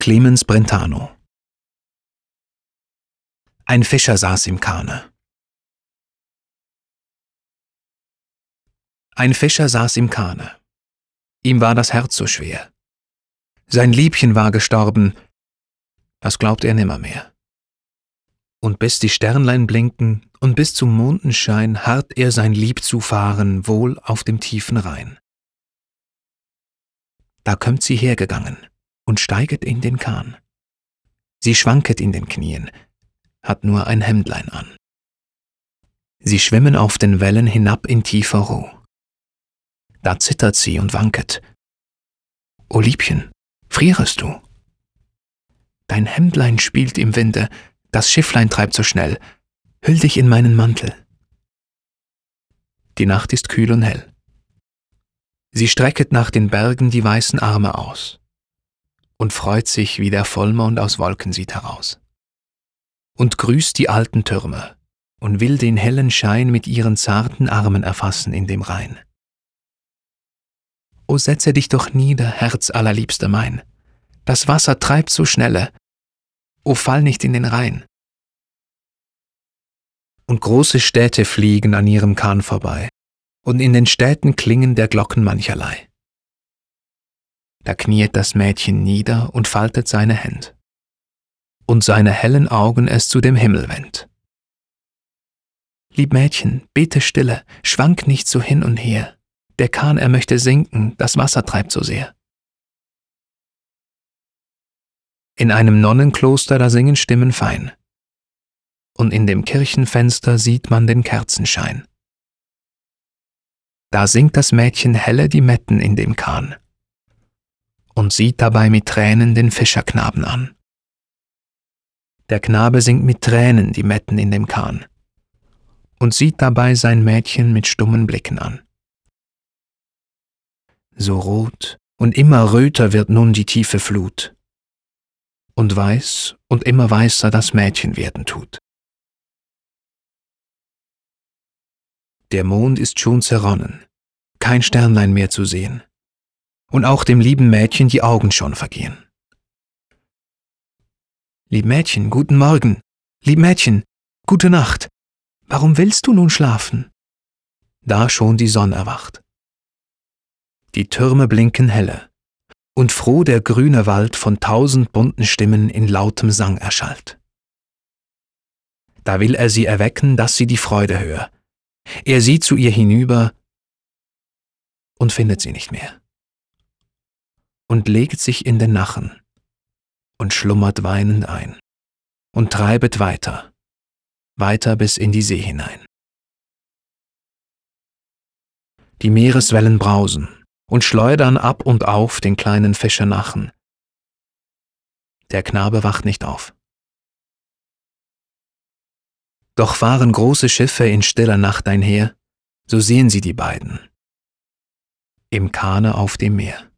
Clemens Brentano Ein Fischer saß im Kahne. Ein Fischer saß im Kahne. Ihm war das Herz so schwer. Sein Liebchen war gestorben, das glaubt er nimmermehr. Und bis die Sternlein blinken und bis zum Mondenschein harrt er sein Lieb zu fahren wohl auf dem tiefen Rhein. Da kömmt sie hergegangen und steiget in den Kahn. Sie schwanket in den Knien, hat nur ein Hemdlein an. Sie schwimmen auf den Wellen hinab in tiefer Ruh. Da zittert sie und wanket. O Liebchen, frierest du? Dein Hemdlein spielt im Winde, das Schifflein treibt so schnell. Hüll dich in meinen Mantel. Die Nacht ist kühl und hell. Sie strecket nach den Bergen die weißen Arme aus und freut sich, wie der Vollmond aus Wolken sieht heraus. Und grüßt die alten Türme und will den hellen Schein mit ihren zarten Armen erfassen in dem Rhein. O setze dich doch nieder, Herz allerliebster mein, das Wasser treibt so schnelle, o fall nicht in den Rhein. Und große Städte fliegen an ihrem Kahn vorbei, und in den Städten klingen der Glocken mancherlei. Da kniet das Mädchen nieder und faltet seine Händ, und seine hellen Augen es zu dem Himmel wendt. Lieb Mädchen, bete stille, schwank nicht so hin und her, der Kahn er möchte sinken, das Wasser treibt so sehr. In einem Nonnenkloster da singen Stimmen fein. Und in dem Kirchenfenster sieht man den Kerzenschein. Da singt das Mädchen helle die Metten in dem Kahn und sieht dabei mit Tränen den Fischerknaben an. Der Knabe singt mit Tränen die Metten in dem Kahn und sieht dabei sein Mädchen mit stummen Blicken an. So rot und immer röter wird nun die tiefe Flut, und weiß und immer weißer das Mädchen werden tut. Der Mond ist schon zerronnen, kein Sternlein mehr zu sehen, und auch dem lieben Mädchen die Augen schon vergehen. Lieb Mädchen, guten Morgen, lieb Mädchen, gute Nacht, warum willst du nun schlafen? Da schon die Sonne erwacht. Die Türme blinken helle, und froh der grüne Wald von tausend bunten Stimmen in lautem Sang erschallt. Da will er sie erwecken, dass sie die Freude höre. Er sieht zu ihr hinüber und findet sie nicht mehr. Und legt sich in den Nachen und schlummert weinend ein und treibet weiter, weiter bis in die See hinein. Die Meereswellen brausen, und schleudern ab und auf den kleinen Fischer nachen. Der Knabe wacht nicht auf. Doch fahren große Schiffe in stiller Nacht einher, so sehen sie die beiden. Im Kahne auf dem Meer.